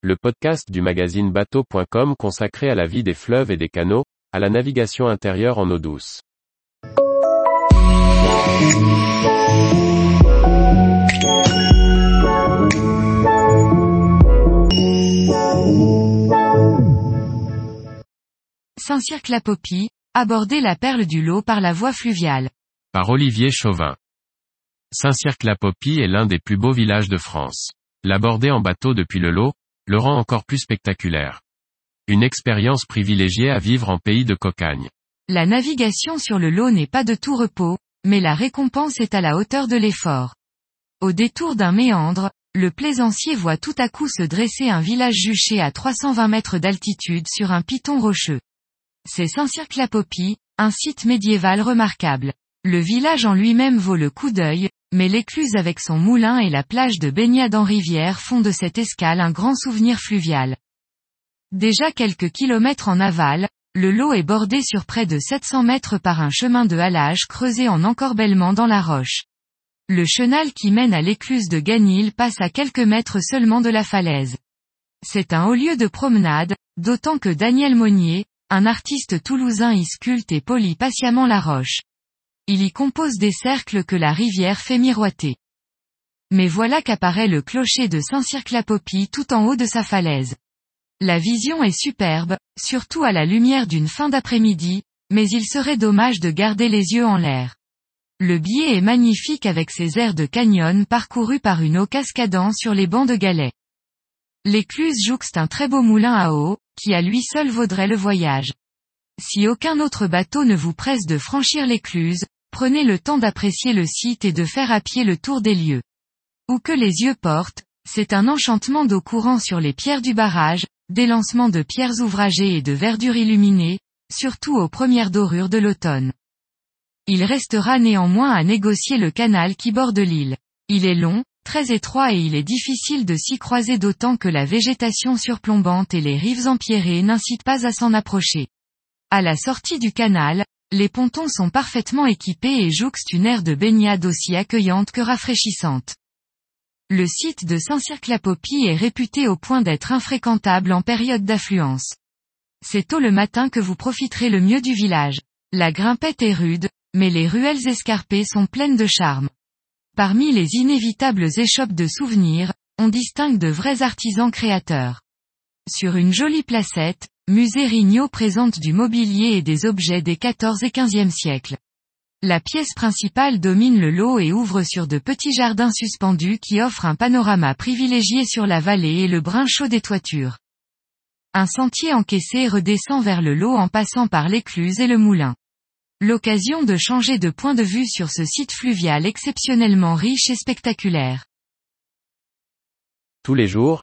le podcast du magazine bateau.com consacré à la vie des fleuves et des canaux, à la navigation intérieure en eau douce. Saint-Cirque-la-Popie, aborder la perle du lot par la voie fluviale. Par Olivier Chauvin. Saint-Cirque-la-Popie est l'un des plus beaux villages de France. L'aborder en bateau depuis le lot, le rend encore plus spectaculaire. Une expérience privilégiée à vivre en pays de cocagne. La navigation sur le lot n'est pas de tout repos, mais la récompense est à la hauteur de l'effort. Au détour d'un méandre, le plaisancier voit tout à coup se dresser un village juché à 320 mètres d'altitude sur un piton rocheux. C'est Saint-Cirque-la-Popie, un site médiéval remarquable. Le village en lui-même vaut le coup d'œil, mais l'écluse avec son moulin et la plage de baignade en rivière font de cette escale un grand souvenir fluvial. Déjà quelques kilomètres en aval, le lot est bordé sur près de 700 mètres par un chemin de halage creusé en encorbellement dans la roche. Le chenal qui mène à l'écluse de Ganil passe à quelques mètres seulement de la falaise. C'est un haut lieu de promenade, d'autant que Daniel Monnier, un artiste toulousain y sculpte et polit patiemment la roche. Il y compose des cercles que la rivière fait miroiter. Mais voilà qu'apparaît le clocher de Saint-Cirque-la-Popie tout en haut de sa falaise. La vision est superbe, surtout à la lumière d'une fin d'après-midi, mais il serait dommage de garder les yeux en l'air. Le biais est magnifique avec ses airs de canyon parcourus par une eau cascadant sur les bancs de galets. L'écluse jouxte un très beau moulin à eau, qui à lui seul vaudrait le voyage. Si aucun autre bateau ne vous presse de franchir l'écluse, Prenez le temps d'apprécier le site et de faire à pied le tour des lieux. Où que les yeux portent, c'est un enchantement d'eau courant sur les pierres du barrage, des lancements de pierres ouvragées et de verdure illuminée, surtout aux premières dorures de l'automne. Il restera néanmoins à négocier le canal qui borde l'île. Il est long, très étroit et il est difficile de s'y croiser d'autant que la végétation surplombante et les rives empierrées n'incitent pas à s'en approcher. À la sortie du canal, les pontons sont parfaitement équipés et jouxtent une aire de baignade aussi accueillante que rafraîchissante. Le site de Saint-Cirque-la-Popie est réputé au point d'être infréquentable en période d'affluence. C'est tôt le matin que vous profiterez le mieux du village. La grimpette est rude, mais les ruelles escarpées sont pleines de charme. Parmi les inévitables échoppes de souvenirs, on distingue de vrais artisans créateurs. Sur une jolie placette, Musée Rignot présente du mobilier et des objets des XIV et XVe siècles. La pièce principale domine le lot et ouvre sur de petits jardins suspendus qui offrent un panorama privilégié sur la vallée et le brin chaud des toitures. Un sentier encaissé redescend vers le lot en passant par l'écluse et le moulin. L'occasion de changer de point de vue sur ce site fluvial exceptionnellement riche et spectaculaire. Tous les jours,